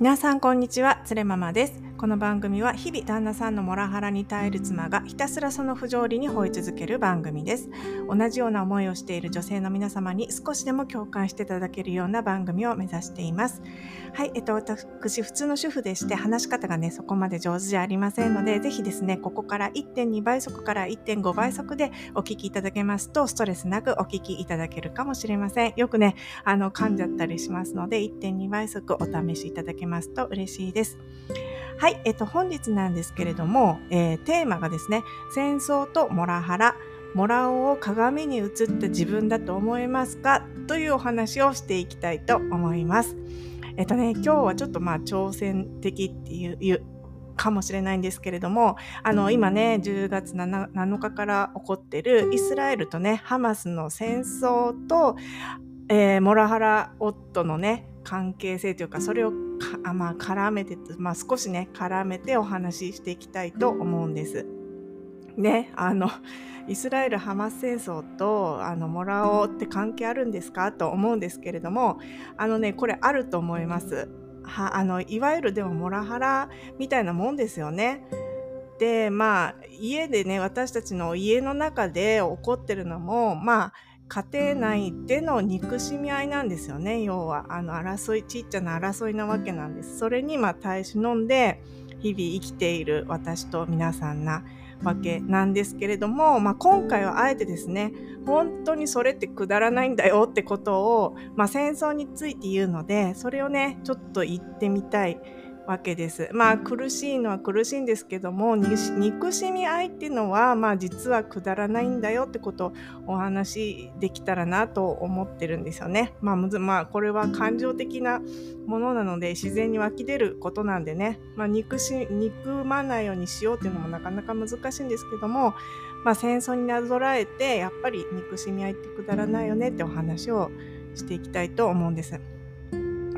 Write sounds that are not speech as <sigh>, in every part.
皆さんこんにちは、つれママです。この番組は日々旦那さんのモラハラに耐える妻がひたすらその不条理に吠え続ける番組です。同じような思いをしている女性の皆様に少しでも共感していただけるような番組を目指しています。はい、えっと、私、普通の主婦でして話し方がね、そこまで上手じゃありませんので、ぜひですね、ここから1.2倍速から1.5倍速でお聞きいただけますと、ストレスなくお聞きいただけるかもしれません。よくね、あの、噛んじゃったりしますので、1.2倍速お試しいただけますと嬉しいです。はい、えっと、本日なんですけれども、えー、テーマがですね、戦争とモラハラ、モラオを鏡に映った自分だと思いますかというお話をしていきたいと思います。えっとね、今日はちょっとまあ挑戦的っていうかもしれないんですけれども、あの、今ね、10月 7, 7日から起こってるイスラエルとね、ハマスの戦争と、えー、モラハラ夫のね、関係性というか、それをか、まあ、絡めて、まあ、少しね、絡めてお話ししていきたいと思うんです。ね、あの、イスラエル・ハマス戦争とあのモラオって関係あるんですかと思うんですけれども、あのね、これあると思います。はあのいわゆるでもモラハラみたいなもんですよね。で、まあ、家でね、私たちの家の中で起こってるのも、まあ、家庭内での憎しみ合いなんですよね。要はあの争いちっちゃな争いなわけなんです。それにまあ耐え忍んで日々生きている私と皆さんなわけなんですけれども、まあ、今回はあえてですね本当にそれってくだらないんだよってことを、まあ、戦争について言うのでそれをねちょっと言ってみたいわけです。まあ苦しいのは苦しいんですけども憎しみ合いっていうのはまあ実はくだらないんだよってことをお話できたらなと思ってるんですよね。まあ、まあ、これは感情的なものなので自然に湧き出ることなんでね、まあ、憎し憎まないようにしようっていうのもなかなか難しいんですけども、まあ、戦争になぞらえてやっぱり憎しみ合いってくだらないよねってお話をしていきたいと思うんです。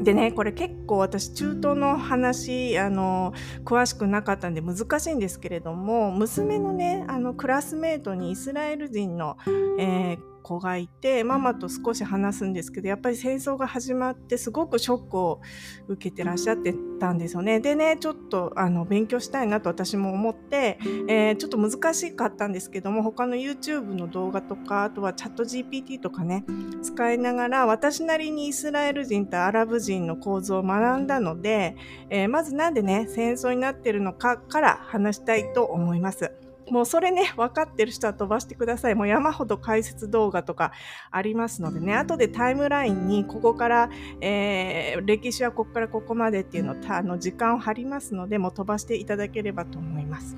でね、これ結構私中東の話、あの、詳しくなかったんで難しいんですけれども、娘のね、あの、クラスメートにイスラエル人の、えー子がいてママと少し話すんですけどやっぱり戦争が始まってすごくショックを受けてらっしゃってたんですよね。でねちょっとあの勉強したいなと私も思って、えー、ちょっと難しかったんですけども他の YouTube の動画とかあとはチャット GPT とかね使いながら私なりにイスラエル人とアラブ人の構造を学んだので、えー、まずなんでね戦争になってるのかから話したいと思います。もうそれね、分かってる人は飛ばしてください。もう山ほど解説動画とかありますのでね、後でタイムラインにここから、えー、歴史はここからここまでっていうのあの時間を貼りますので、もう飛ばしていただければと思います。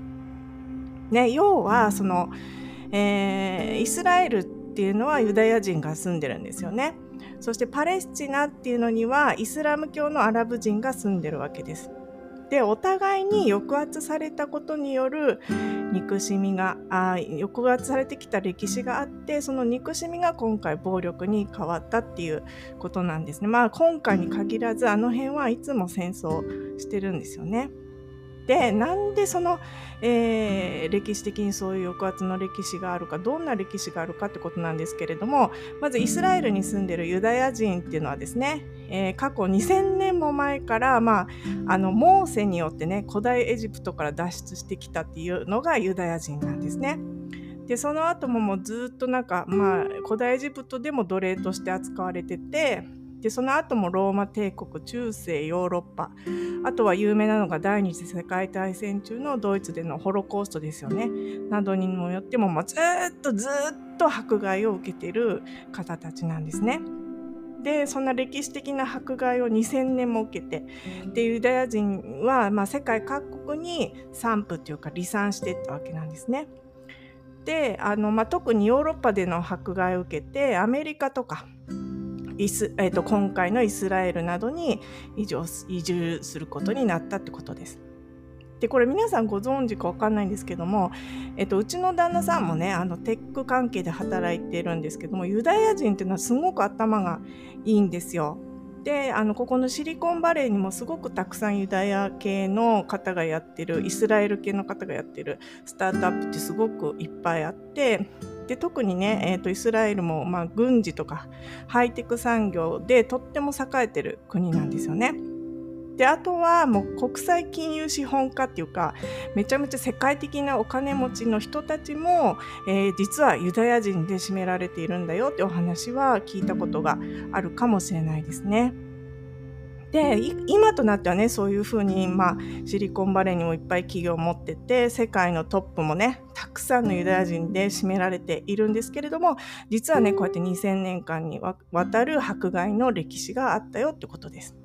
ね、要は、その、えー、イスラエルっていうのはユダヤ人が住んでるんですよね。そしてパレスチナっていうのにはイスラム教のアラブ人が住んでるわけです。でお互いに抑圧されたことによる憎しみがあ抑圧されてきた歴史があってその憎しみが今回暴力に変わったっていうことなんですね。まあ今回に限らずあの辺はいつも戦争してるんですよね。でなんでその、えー、歴史的にそういう抑圧の歴史があるかどんな歴史があるかってことなんですけれどもまずイスラエルに住んでるユダヤ人っていうのはですね、えー、過去2000年も前から、まあ、あのモーセによってね古代エジプトから脱出してきたっていうのがユダヤ人なんですね。でその後ももうずっとなんか、まあ、古代エジプトでも奴隷として扱われててでその後もローマ帝国中世ヨーロッパあとは有名なのが第二次世界大戦中のドイツでのホロコーストですよねなどにもよっても、まあ、ずっとずっと迫害を受けている方たちなんですね。でそんな歴史的な迫害を2000年も受けてでユダヤ人は、まあ、世界各国に散布というか離散していったわけなんですね。であの、まあ、特にヨーロッパでの迫害を受けてアメリカとかイス、えーと、今回のイスラエルなどに移住することになったってことです。でこれ皆さんご存知か分かんないんですけども、えっと、うちの旦那さんもねあのテック関係で働いてるんですけどもユダヤ人っていうのはすごく頭がいいんですよ。であのここのシリコンバレーにもすごくたくさんユダヤ系の方がやってるイスラエル系の方がやってるスタートアップってすごくいっぱいあってで特にね、えーと、イスラエルも、まあ、軍事とかハイテク産業でとっても栄えてる国なんですよね。であとはもう国際金融資本家っていうかめちゃめちゃ世界的なお金持ちの人たちも、えー、実はユダヤ人で占められているんだよってお話は聞いたことがあるかもしれないですね。で今となってはねそういうふうに、まあ、シリコンバレーにもいっぱい企業を持ってて世界のトップもねたくさんのユダヤ人で占められているんですけれども実はねこうやって2000年間にわたる迫害の歴史があったよってことです。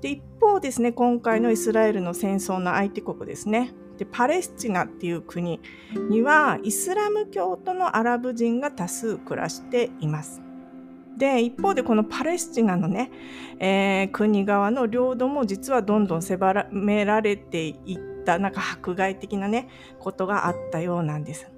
で一方ですね今回のイスラエルの戦争の相手国ですね。でパレスチナっていう国にはイスラム教徒のアラブ人が多数暮らしています。で一方でこのパレスチナのね、えー、国側の領土も実はどんどん狭められていったなんか迫害的なねことがあったようなんです。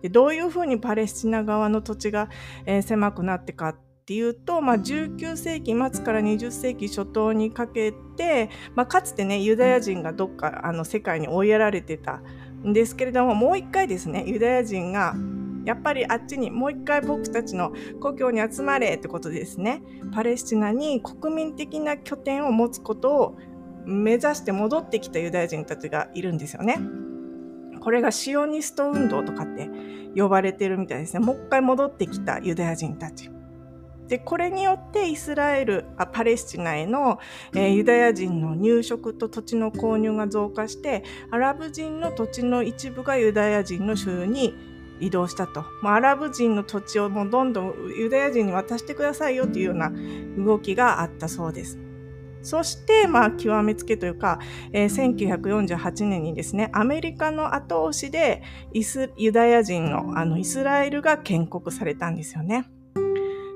でどういうふうにパレスチナ側の土地が、えー、狭くなってかっていうと、まあ、19世紀末から20世紀初頭にかけて、まあ、かつてねユダヤ人がどっかあの世界に追いやられてたんですけれどももう一回ですねユダヤ人がやっぱりあっちにもう一回僕たちの故郷に集まれってことですねパレスチナに国民的な拠点を持つことを目指して戻ってきたユダヤ人たちがいるんですよね。これがシオニスト運動とかって呼ばれてるみたいですね。もう一回戻ってきたユダヤ人たち。でこれによってイスラエルあパレスチナへの、えー、ユダヤ人の入植と土地の購入が増加してアラブ人の土地の一部がユダヤ人の所有に移動したと。アラブ人の土地をもうどんどんユダヤ人に渡してくださいよというような動きがあったそうです。そして、まあ、極めつけというか、えー、1948年にですね、アメリカの後押しでユダヤ人のあのイスラエルが建国されたんですよね。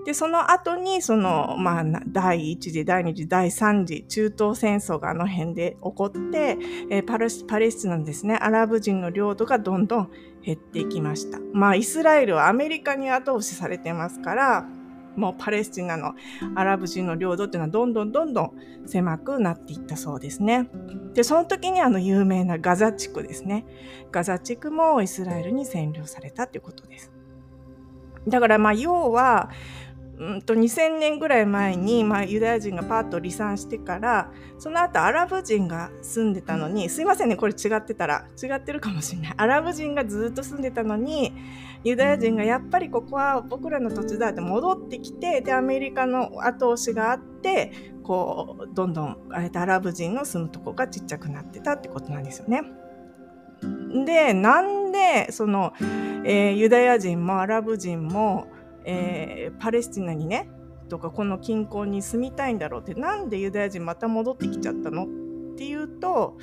で、その後に、その、まあ、第一次、第二次、第三次、中東戦争があの辺で起こって、えー、パレスパレスチナのですね、アラブ人の領土がどんどん減っていきました。まあ、イスラエルはアメリカに後押しされてますから、もうパレスチナのアラブ人の領土っていうのはどんどんどんどん狭くなっていったそうですね。で、その時にあの有名なガザ地区ですね。ガザ地区もイスラエルに占領されたということです。だからまあ要はうんと2000年ぐらい前に、まあ、ユダヤ人がパーッと離散してからその後アラブ人が住んでたのにすいませんねこれ違ってたら違ってるかもしれないアラブ人がずっと住んでたのにユダヤ人がやっぱりここは僕らの土地だって戻ってきてでアメリカの後押しがあってこうどんどんアラブ人の住むとこがちっちゃくなってたってことなんですよね。でなんでその、えー、ユダヤ人もアラブ人もえー、パレスチナにねとかこの近郊に住みたいんだろうってなんでユダヤ人また戻ってきちゃったの？っていうと、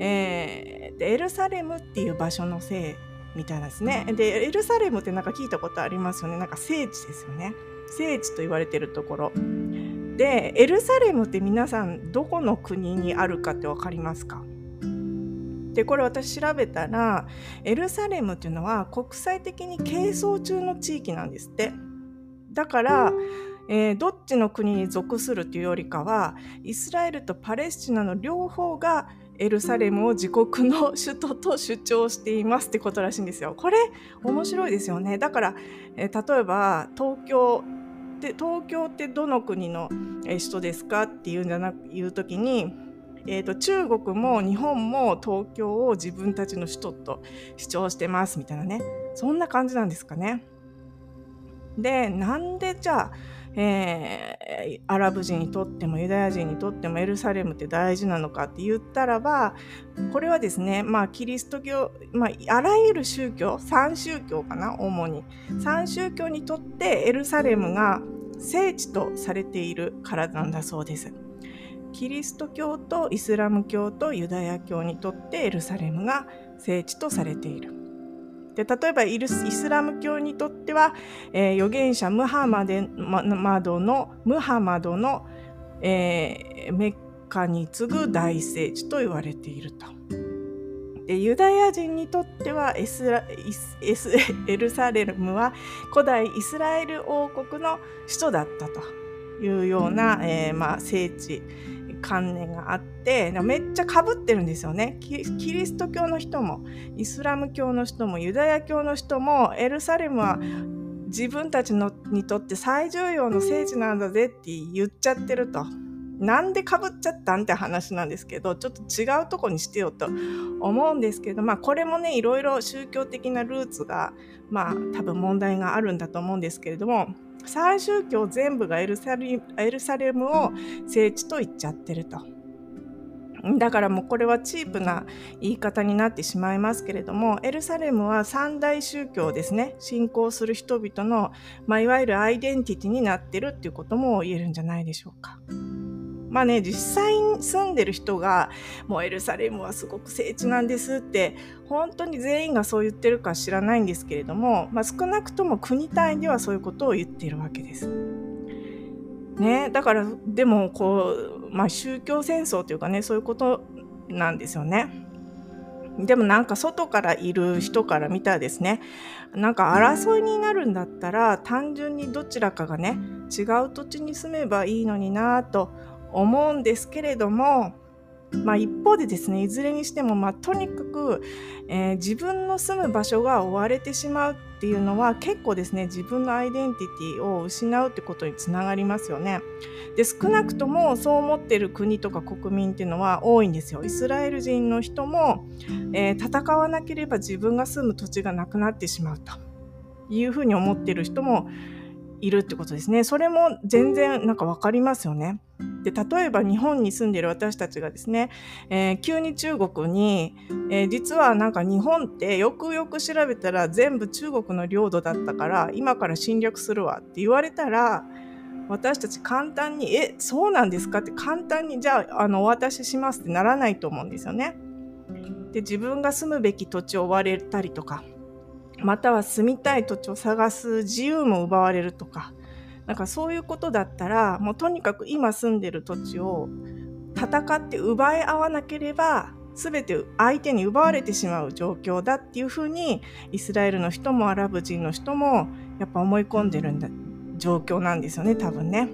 えー、エルサレムっていう場所のせいみたいですね。でエルサレムってなんか聞いたことありますよね？なんか聖地ですよね。聖地と言われてるところ。でエルサレムって皆さんどこの国にあるかって分かりますか？でこれ私調べたらエルサレムっていうのは国際的に係争中の地域なんですってだから、えー、どっちの国に属するというよりかはイスラエルとパレスチナの両方がエルサレムを自国の首都と主張していますってことらしいんですよ。これ面白いですよね。だから、えー、例えば東京で東京ってどの国の首都ですかっていうんじゃなく言う時にえーと、中国も日本も東京を自分たちの首都と主張してますみたいなねそんな感じなんですかね。でなんでじゃあ、えー、アラブ人にとってもユダヤ人にとってもエルサレムって大事なのかって言ったらばこれはですねまあキリスト教、まあ、あらゆる宗教3宗教かな主に3宗教にとってエルサレムが聖地とされているからなんだそうです。キリスト教とイスラム教とユダヤ教にとってエルサレムが聖地とされている。で例えばイスラム教にとっては、えー、預言者ムハマデマドのムハマドの、えー、メッカに次ぐ大聖地と言われていると。でユダヤ人にとってはエスラエスエルサレムは古代イスラエル王国の首都だったというような、えーまあ、聖地観念があってめっちゃかぶってるんですよねキリスト教の人もイスラム教の人もユダヤ教の人もエルサレムは自分たちのにとって最重要の聖地なんだぜって言っちゃってると。なんでかぶっちゃったんって話なんですけどちょっと違うとこにしてよと思うんですけどまあこれもねいろいろ宗教的なルーツがまあ多分問題があるんだと思うんですけれども最宗教全部がエルサレムを聖地と言っちゃってると。だからもうこれはチープな言い方になってしまいますけれどもエルサレムは三大宗教ですね信仰する人々の、まあ、いわゆるアイデンティティになってるっていうことも言えるんじゃないでしょうか。まあね、実際に住んでる人が、もうエルサレムはすごく聖地なんですって、本当に全員がそう言ってるか知らないんですけれども、まあ、少なくとも国単位ではそういうことを言っているわけです。ね、だから、でも、こう、まあ、宗教戦争というかね、そういうことなんですよね。でもなんか外からいる人から見たらですねなんか争いになるんだったら単純にどちらかがね違う土地に住めばいいのになと思うんですけれども、まあ、一方でですねいずれにしても、まあ、とにかく、えー、自分の住む場所が追われてしまうっていうのは結構ですね自分のアイデンティティを失うってことにつながりますよね。で少なくともそう思ってる国とか国民っていうのは多いんですよ。イスラエル人の人も、えー、戦わなければ自分が住む土地がなくなってしまうというふうに思ってる人もいるってことですね。それも全然なんか分かりますよね。で例えば日本に住んでいる私たちがですね、えー、急に中国に、えー、実はなんか日本ってよくよく調べたら全部中国の領土だったから今から侵略するわって言われたら私たち簡単に「えそうなんですか?」って簡単にじゃああのお渡ししますってならないと思うんですよね。で自分が住むべき土地を追われたりとかまたは住みたい土地を探す自由も奪われるとかなんかそういうことだったらもうとにかく今住んでる土地を戦って奪い合わなければ全て相手に奪われてしまう状況だっていうふうにイスラエルの人もアラブ人の人もやっぱ思い込んでるんだ状況なんですよね多分ね。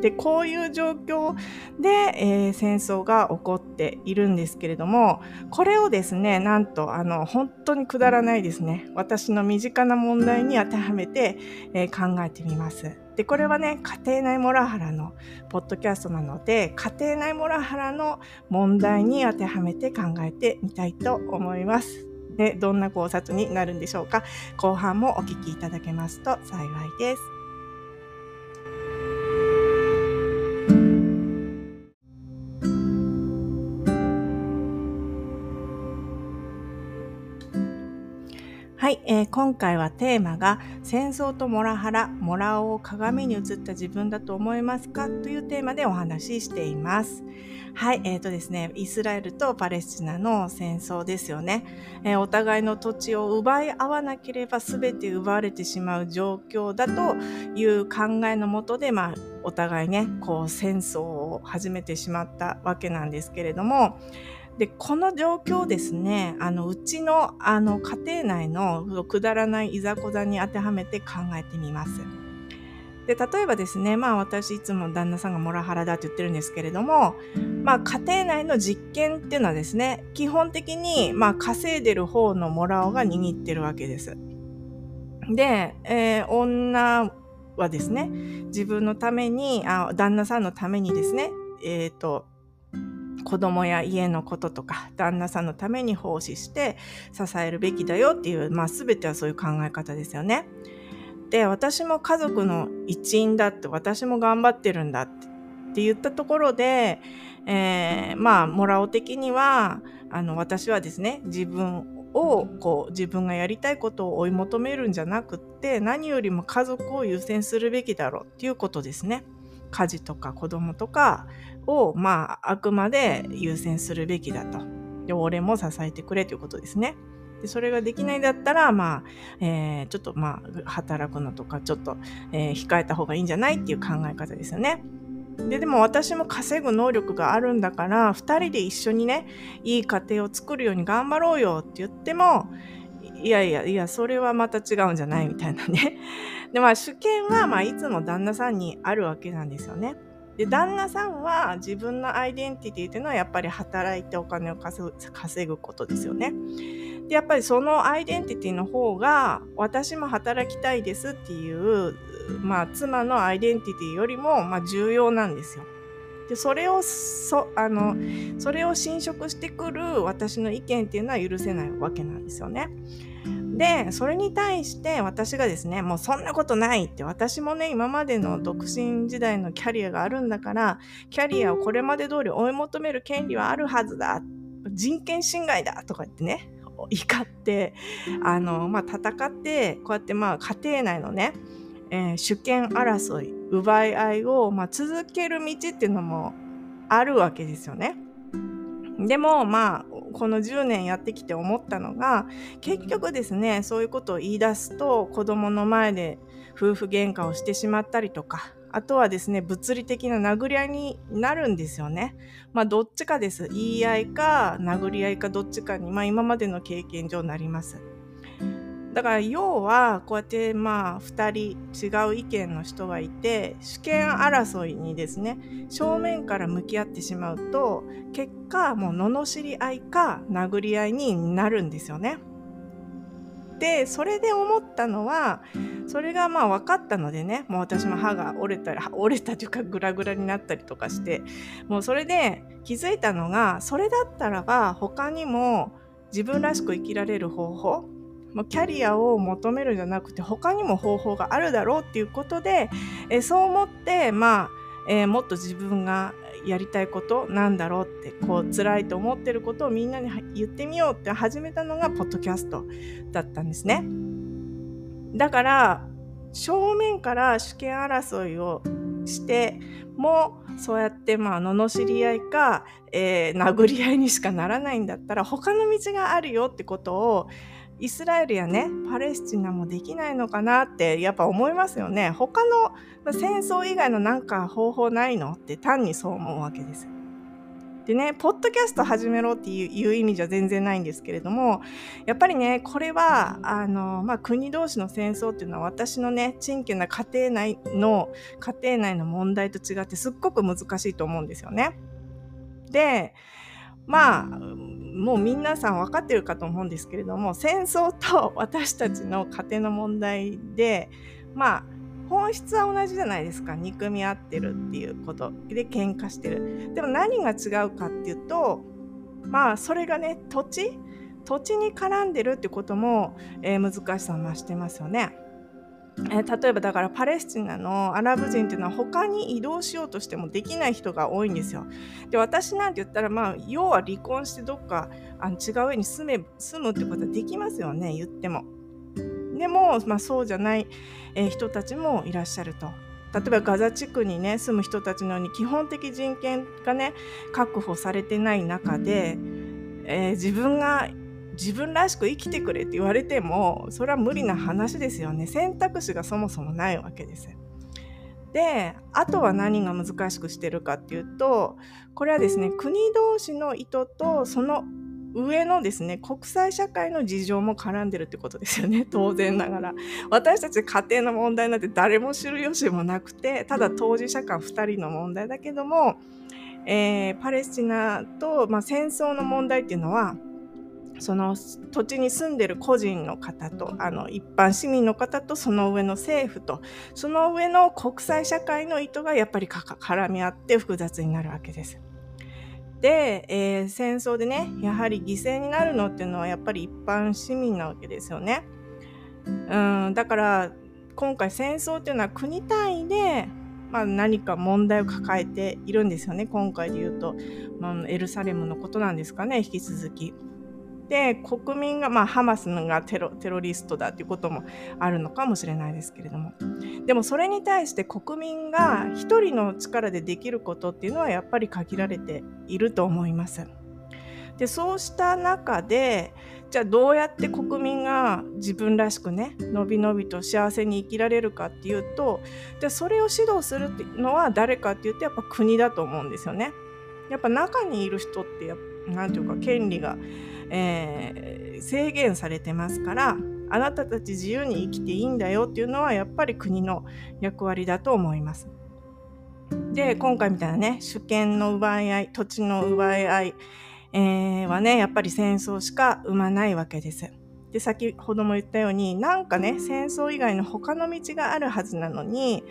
でこういう状況で、えー、戦争が起こっているんですけれどもこれをですねなんとあの本当にくだらないですね私の身近な問題に当てはめて、えー、考えてみます。でこれはね家庭内モラハラのポッドキャストなので家庭内モラハラの問題に当てはめて考えてみたいと思います。でどんな考察になるんでしょうか後半もお聞きいただけますと幸いです。はい、えー、今回はテーマが戦争とモラハラ、モラオを鏡に映った自分だと思いますかというテーマでお話ししています。はい、えーとですね、イスラエルとパレスチナの戦争ですよね。えー、お互いの土地を奪い合わなければ全て奪われてしまう状況だという考えのもとで、まあ、お互いね、こう戦争を始めてしまったわけなんですけれども、で、この状況ですね、あの、うちの、あの、家庭内のくだらないいざこざに当てはめて考えてみます。で、例えばですね、まあ私いつも旦那さんがモラハラだって言ってるんですけれども、まあ家庭内の実験っていうのはですね、基本的に、まあ稼いでる方のモラオが握ってるわけです。で、えー、女はですね、自分のために、あ旦那さんのためにですね、えっ、ー、と、子供や家のこととか旦那さんのために奉仕して支えるべきだよっていう、まあ、全てはそういう考え方ですよね。で私も家族の一員だって私も頑張ってるんだって言ったところで、えー、まあモラオ的にはあの私はですね自分をこう自分がやりたいことを追い求めるんじゃなくって何よりも家族を優先するべきだろうっていうことですね。家事とか子供とかを、まあ、あくまで優先するべきだと。で、俺も支えてくれということですね。でそれができないんだったら、まあ、えー、ちょっとまあ、働くのとか、ちょっと、えー、控えた方がいいんじゃないっていう考え方ですよね。で、でも私も稼ぐ能力があるんだから、二人で一緒にね、いい家庭を作るように頑張ろうよって言っても、いやいやいや、それはまた違うんじゃないみたいなね。<laughs> で、まあ主権は、まあいつも旦那さんにあるわけなんですよね。で旦那さんは自分のアイデンティティというのはやっぱり働いてお金を稼ぐことですよね。でやっぱりそのアイデンティティの方が私も働きたいですっていう、まあ、妻のアイデンティティよりも、まあ、重要なんですよ。でそれをそあのそれを侵食してくる私の意見っていうのは許せないわけなんですよね。でそれに対して私がですねもうそんなことないって私もね今までの独身時代のキャリアがあるんだからキャリアをこれまで通り追い求める権利はあるはずだ人権侵害だとか言ってね怒ってあの、まあ、戦ってこうやってまあ家庭内のね、えー、主権争い奪い合いを、まあ、続ける道っていうのもあるわけですよね。でもまあこの10年やってきて思ったのが結局ですねそういうことを言い出すと子供の前で夫婦喧嘩をしてしまったりとかあとはですね物理的な殴り合いになるんですよね。まあどっちかです。言い合いか殴り合いかどっちかに、まあ今までの経験上なります。だから要はこうやってまあ2人違う意見の人がいて主権争いにですね正面から向き合ってしまうと結果もう罵り合いか殴り合いになるんですよね。でそれで思ったのはそれがまあ分かったのでねもう私も歯が折れたり折れたというかグラグラになったりとかしてもうそれで気づいたのがそれだったらば他にも自分らしく生きられる方法もうキャリアを求めるんじゃなくて他にも方法があるだろうっていうことで、えそう思ってまあ、えー、もっと自分がやりたいことなんだろうってこう辛いと思ってることをみんなに言ってみようって始めたのがポッドキャストだったんですね。だから正面から主権争いをしてもそうやってまあ罵り合いか、えー、殴り合いにしかならないんだったら他の道があるよってことをイスラエルやねパレスチナもできないのかなってやっぱ思いますよね。他の戦争以外のなんか方法ないの？って単にそう思うわけですでねポッドキャスト始めろっていう意味じゃ全然ないんですけれどもやっぱりねこれはあの、まあ、国同士の戦争っていうのは私のね珍家な家庭内の家庭内の問題と違ってすっごく難しいと思うんですよね。でまあもう皆さん分かってるかと思うんですけれども戦争と私たちの家庭の問題でまあ本質は同じじゃないですか。憎み合ってるっていうこと。で喧嘩してる。でも何が違うかっていうとまあそれがね土地？土地に絡んでるってことも、えー、難しさを増してますよね。えー、例えばだからパレスチナのアラブ人っていうのは他に移動しようとしてもできない人が多いんですよ。で私なんて言ったらまあ要は離婚してどっかあの違う上に住め住むってことはできますよね言っても。でも、まあ、そうじゃない、えー、人たちもいらっしゃると。例えばガザ地区にね住む人たちのように基本的人権がね確保されてない中で、えー、自分が自分らしく生きてくれって言われてもそれは無理な話ですよね。選択肢がそもそもないわけです。であとは何が難しくしてるかっていうとこれはですね国同士の意図とその上のですね国際社会の事情も絡んでるってことですよね。当然ながら。私たち家庭の問題なんて誰も知る由もなくてただ当事者間2人の問題だけども、えー、パレスチナと、まあ、戦争の問題っていうのはその土地に住んでる個人の方とあの一般市民の方とその上の政府とその上の国際社会の意図がやっぱり絡み合って複雑になるわけです。で、えー、戦争でねやはり犠牲になるのっていうのはやっぱり一般市民なわけですよね。うんだから今回戦争っていうのは国単位でまあ、何か問題を抱えているんですよね今回で言うと、まあ、エルサレムのことなんですかね引き続き。で国民が、まあ、ハマスがテロテロリストだということもあるのかもしれないですけれどもでもそれに対して国民が一人の力でできることっていうのはやっぱり限られていると思います。でそうした中でじゃあどうやって国民が自分らしくねのびのびと幸せに生きられるかっていうとじゃそれを指導するっていうのは誰かっていうとやっぱ国だと思うんですよね。やっぱ中にいる人って何て言うか権利がえー、制限されてますからあなたたち自由に生きていいんだよっていうのはやっぱり国の役割だと思います。で今回みたいなね主権の奪い合い土地の奪い合い、えー、はねやっぱり戦争しか生まないわけです。で先ほども言ったようになんかね戦争以外の他の道があるはずなのに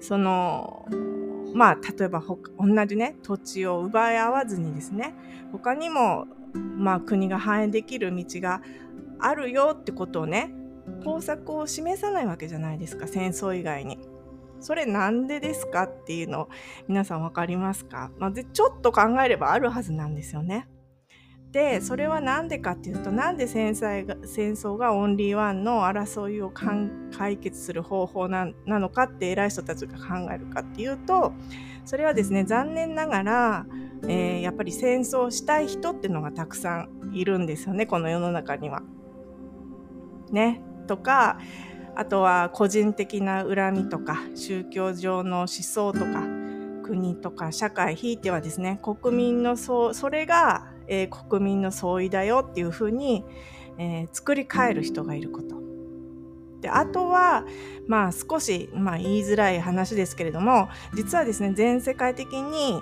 そのまあ例えば同じね土地を奪い合わずにですね他にもまあ国が繁栄できる道があるよってことをね方策を示さないわけじゃないですか戦争以外に。それなんでですかっていうの皆さん分かりますか、まあ、でちょっと考えればあるはずなんですよね。でそれは何でかっていうとなんで戦争が戦争がオンリーワンの争いを解決する方法なのかって偉い人たちが考えるかっていうとそれはですね残念ながら、えー、やっぱり戦争したい人っていうのがたくさんいるんですよねこの世の中には。ねとかあとは個人的な恨みとか宗教上の思想とか国とか社会ひいてはですね国民のそそれがえー、国民の総意だよっていうふうに、えー、作り変える人がいること。であとは、まあ、少し、まあ、言いづらい話ですけれども実はですね全世界的に、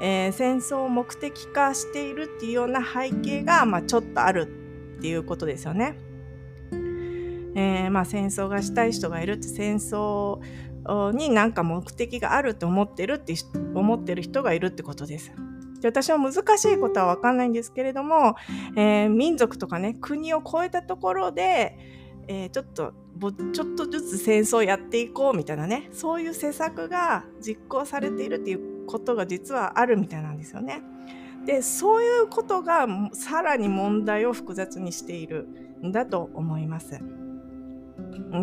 えー、戦争を目的化しているっていうような背景が、まあ、ちょっとあるっていうことですよね。えー、まあ、戦争がしたい人がいるって戦争になんか目的があると思ってるって思ってる人がいるってことです。で私は難しいことは分かんないんですけれども、えー、民族とかね国を超えたところで、えー、ちょっとちょっとずつ戦争をやっていこうみたいなねそういう施策が実行されているっていうことが実はあるみたいなんですよね。でそういうことがさらに問題を複雑にしているんだと思います。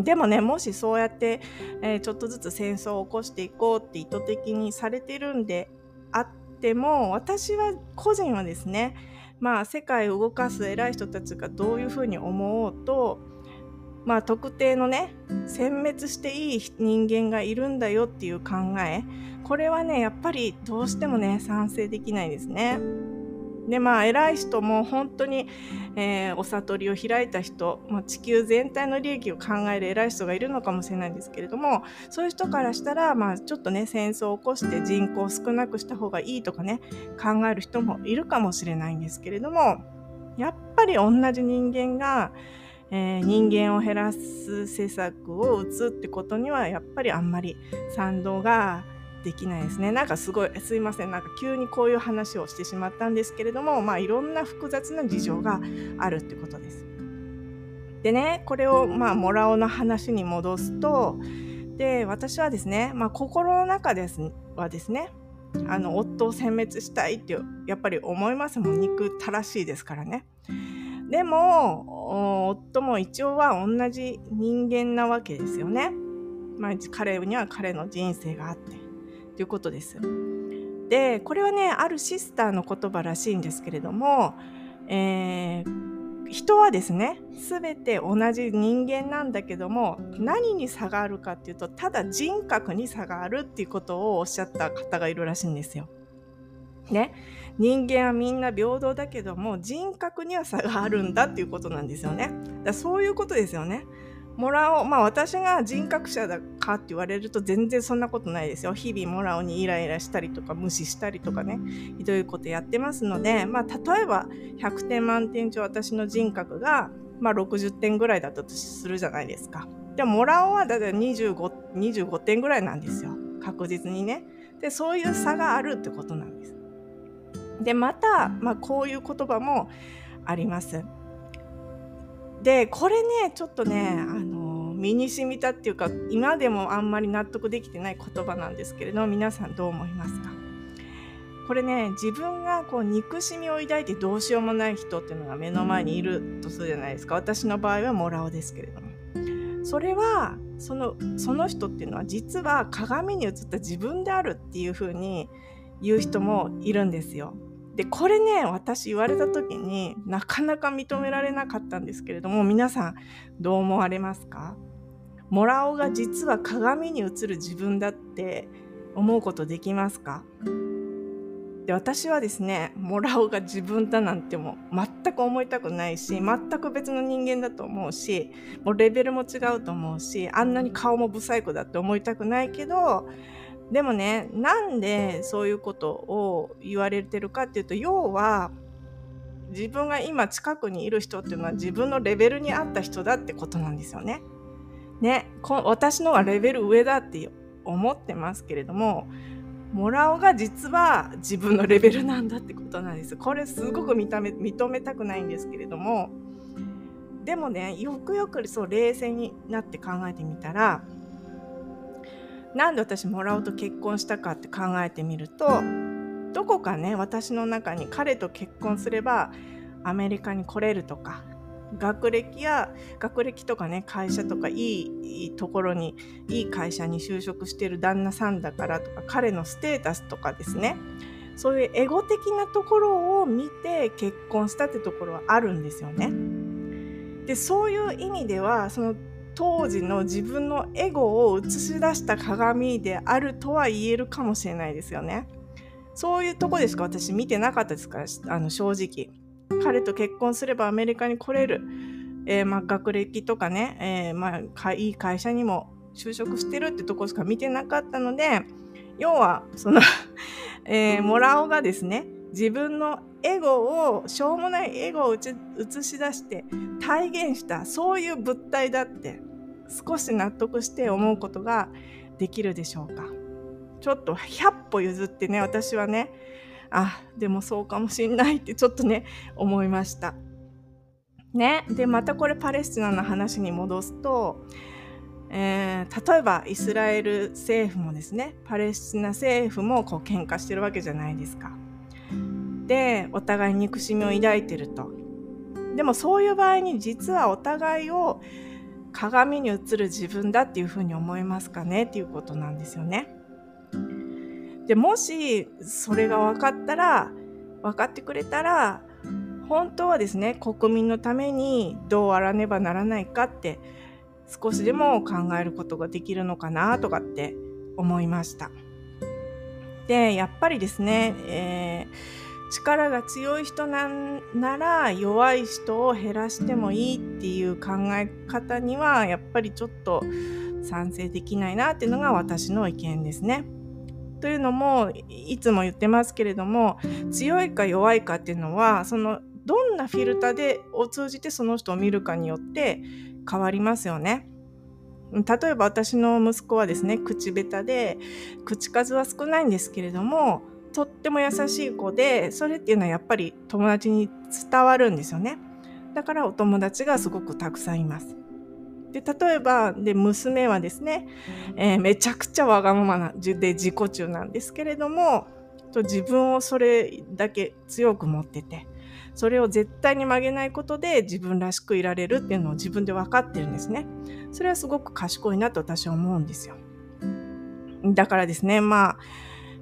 でもねもしそうやって、えー、ちょっとずつ戦争を起こしていこうって意図的にされてるんであっても私は個人はですねまあ世界を動かす偉い人たちがどういうふうに思おうとまあ特定のね殲滅していい人間がいるんだよっていう考えこれはねやっぱりどうしてもね賛成できないですね。でまあ偉い人も本当に、えー、お悟りを開いた人、まあ、地球全体の利益を考える偉い人がいるのかもしれないんですけれどもそういう人からしたら、まあ、ちょっとね戦争を起こして人口を少なくした方がいいとかね考える人もいるかもしれないんですけれどもやっぱり同じ人間が、えー、人間を減らす施策を打つってことにはやっぱりあんまり賛同ができないですね。なんかすごい、すいません。なんか急にこういう話をしてしまったんですけれども、まあいろんな複雑な事情があるってことです。でね、これをまあ、モラオの話に戻すと、で、私はですね、まあ心の中ですはですね、あの、夫を殲滅したいってやっぱり思いますもん。憎たらしいですからね。でも、夫も一応は同じ人間なわけですよね。まあ、彼には彼の人生があって。ということです。でこれはねあるシスターの言葉らしいんですけれども、えー、人はですね全て同じ人間なんだけども何に差があるかっていうとただ人格に差があるっていうことをおっしゃった方がいるらしいんですよ。ね、人間はみんな平等だけども人格には差があるんだっていうことなんですよね。だそういうことですよね。モラオ、まあ私が人格者だかって言われると全然そんなことないですよ。日々モラオにイライラしたりとか無視したりとかね、ひどいことやってますので、まあ例えば100点満点中私の人格が、まあ60点ぐらいだったとするじゃないですか。でもモラオはだいたい25、25点ぐらいなんですよ。確実にね。で、そういう差があるってことなんです。で、また、まあこういう言葉もあります。でこれねちょっとねあの身に染みたっていうか今でもあんまり納得できてない言葉なんですけれど皆さんどう思いますか？これね自分がこう憎しみを抱いてどうしようもない人っていうのが目の前にいるとするじゃないですか私の場合はモラオですけれどもそれはそのその人っていうのは実は鏡に映った自分であるっていうふうに言う人もいるんですよ。でこれね私言われた時になかなか認められなかったんですけれども皆さんどう思われますか？モラオが実は鏡に映る自分だって思うことできますか？で私はですねモラオが自分だなんても全く思いたくないし全く別の人間だと思うしもうレベルも違うと思うしあんなに顔もブサイクだって思いたくないけどでもねなんでそういうことを言われてるかっていうと要は自分が今近くにいる人っていうのは自分のレベルに合った人だってことなんですよね。ね私のはレベル上だって思ってますけれどももらおが実は自分のレベルなんだってことなんですこれすごく認め認めたくないんですけれどもでもねよくよくそう冷静になって考えてみたらなんで私もらおうと結婚したかって考えてみるとどこかね私の中に彼と結婚すればアメリカに来れるとか学歴や学歴とかね会社とかいいところにいい会社に就職してる旦那さんだからとか彼のステータスとかですねそういうエゴ的なところを見て結婚したってところはあるんですよね。でそういう意味ではその当時の自分のエゴを映し出した鏡であるとは言えるかもしれないですよね。そういうとこでしか私見てなかったですからあの正直。彼と結婚すればアメリカに来れる。えー、まあ、学歴とかね、えー、まあ、いい会社にも就職してるってとこしか見てなかったので要はその <laughs> えー、モラオがですね自分のエゴをしょうもないエゴを映し出して体現したそういう物体だって少し納得して思うことができるでしょうかちょっと100歩譲ってね私はねあでもそうかもしんないってちょっとね思いました。ね、でまたこれパレスチナの話に戻すと、えー、例えばイスラエル政府もですねパレスチナ政府もこう喧嘩してるわけじゃないですか。でお互い憎しみを抱いてると。でもそういう場合に実はお互いを鏡に映る自分だっていうふうに思いますかね？っていうことなんですよね。でもしそれが分かったら分かってくれたら本当はですね国民のためにどうあらねばならないかって少しでも考えることができるのかなとかって思いました。でやっぱりですね、えー、力が強い人なんなら弱い人を減らしてもいいっていう考え方にはやっぱりちょっと賛成できないなっていうのが私の意見ですね。というのもいつも言ってますけれども強いか弱いかっていうのはそのどんなフィルターでを通じてその人を見るかによって変わりますよね。例えば私の息子はですね口下手で口数は少ないんですけれどもとっても優しい子でそれっていうのはやっぱり友達に伝わるんですよね。だからお友達がすごくたくさんいます。で例えばで娘はですね、えー、めちゃくちゃわがままなで自己中なんですけれどもと自分をそれだけ強く持っててそれを絶対に曲げないことで自分らしくいられるっていうのを自分で分かってるんですね。それはすごく賢いなと私は思うんですよ。だからですねまあ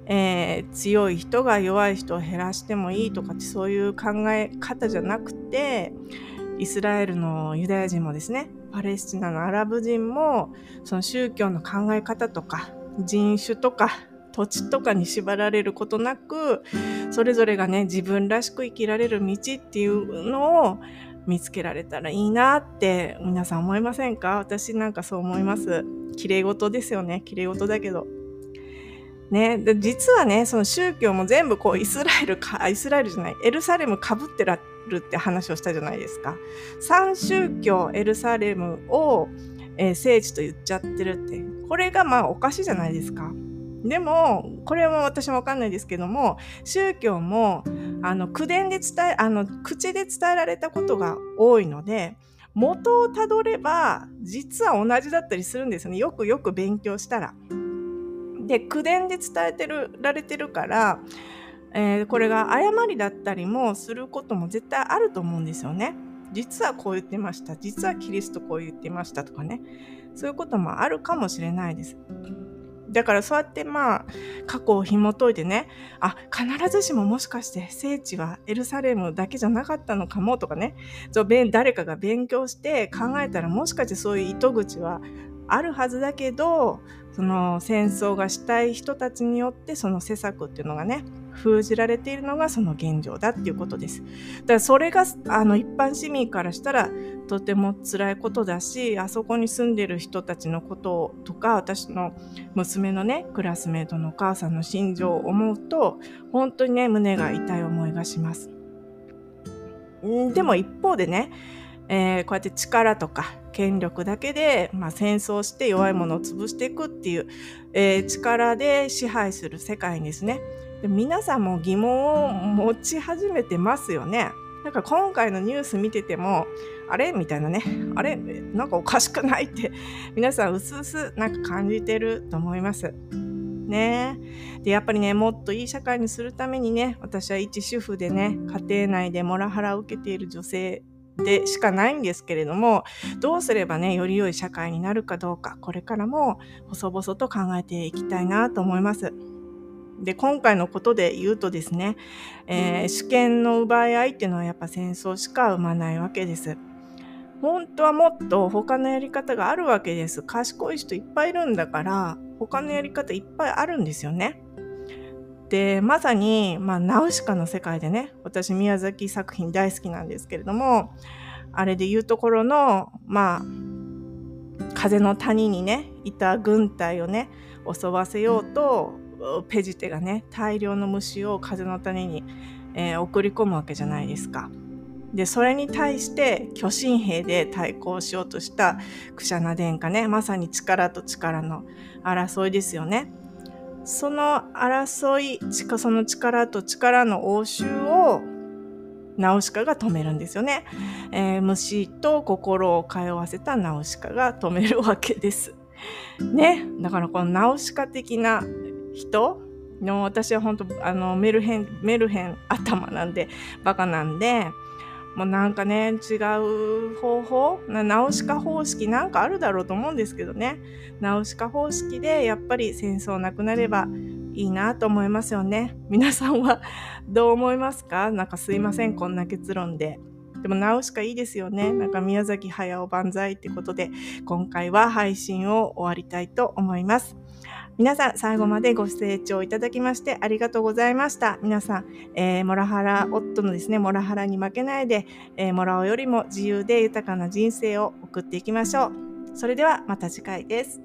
えー、強い人が弱い人を減らしてもいいとかってそういう考え方じゃなくてイスラエルのユダヤ人もですねパレスチナのアラブ人もその宗教の考え方とか人種とか土地とかに縛られることなくそれぞれがね自分らしく生きられる道っていうのを見つけられたらいいなって皆さん思いませんか？私なんかそう思います。綺麗事ですよね。綺麗事だけど。ね、で実はね、その宗教も全部こうイスラエルか、イスラエルじゃない、エルサレムかぶってらるって話をしたじゃないですか。三宗教エルサレムを、えー、聖地と言っちゃってるって。これがまあおかしいじゃないですか。でも、これも私もわかんないですけども、宗教も、あの、口伝で伝え、あの、口で伝えられたことが多いので、元をたどれば、実は同じだったりするんですよね。よくよく勉強したら。で、口伝で伝えてるられてるから、えー、これが誤りだったりもすることも絶対あると思うんですよね。実はこう言ってました。実はキリストこう言ってましたとかね。そういうこともあるかもしれないです。だからそうやってまあ過去を紐解いてねあ必ずしももしかして聖地はエルサレムだけじゃなかったのかもとかね誰かが勉強して考えたらもしかしてそういう糸口はあるはずだけどその戦争がしたい人たちによってその施策っていうのがね封じられているのがその現状だっていうことです。だからそれがあの一般市民からしたらとても辛いことだしあそこに住んでる人たちのこととか私の娘のねクラスメートのお母さんの心情を思うと本当にね胸が痛い思いがします。でも一方でね、えー、こうやって力とか権力だけで、まあ、戦争して弱いものを潰していくっていう、えー、力で支配する世界ですね。で皆さんも疑問を持ち始めてますよね。なんか今回のニュース見てても、あれ？みたいなね、あれ？なんかおかしくないって皆さんうすうすなんか感じてると思います。ね。で、やっぱりね、もっといい社会にするためにね、私は一主婦でね、家庭内でモラハラを受けている女性でしかないんですけれども、どうすればね、より良い社会になるかどうか、これからも細々と考えていきたいなと思います。で、今回のことで言うとですね、えー、主権の奪い合いっていうのはやっぱ戦争しか生まないわけです。本当はもっと他のやり方があるわけです。賢い人いっぱいいるんだから、他のやり方いっぱいあるんですよね。で、まさに、まあ、ナウシカの世界でね、私宮崎作品大好きなんですけれども、あれで言うところの、まあ、風の谷にね、いた軍隊をね、襲わせようと、ペジテがね、大量の虫を風の谷に、えー、送り込むわけじゃないですか。で、それに対して巨神兵で対抗しようとしたクシャナ殿下ね、まさに力と力の争いですよね。その争い、その力と力の応酬をナウシカが止めるんですよね。えー、虫と心を通わせたナウシカが止めるわけです。ね。だからこのナウシカ的な人の私は本当あのメルヘン、メルヘン頭なんで、バカなんで、もうなんかね、違う方法、ナウシカ方式なんかあるだろうと思うんですけどね。ナウシカ方式でやっぱり戦争なくなればいいなと思いますよね。皆さんは <laughs> どう思いますか？なんかすいません、こんな結論で。でもナウシカいいですよね。なんか宮崎駿万歳ってことで、今回は配信を終わりたいと思います。皆さん最後までご清聴いただきましてありがとうございました。皆さん、えー、モラハラ、夫のですね、モラハラに負けないで、えー、モラオよりも自由で豊かな人生を送っていきましょう。それではまた次回です。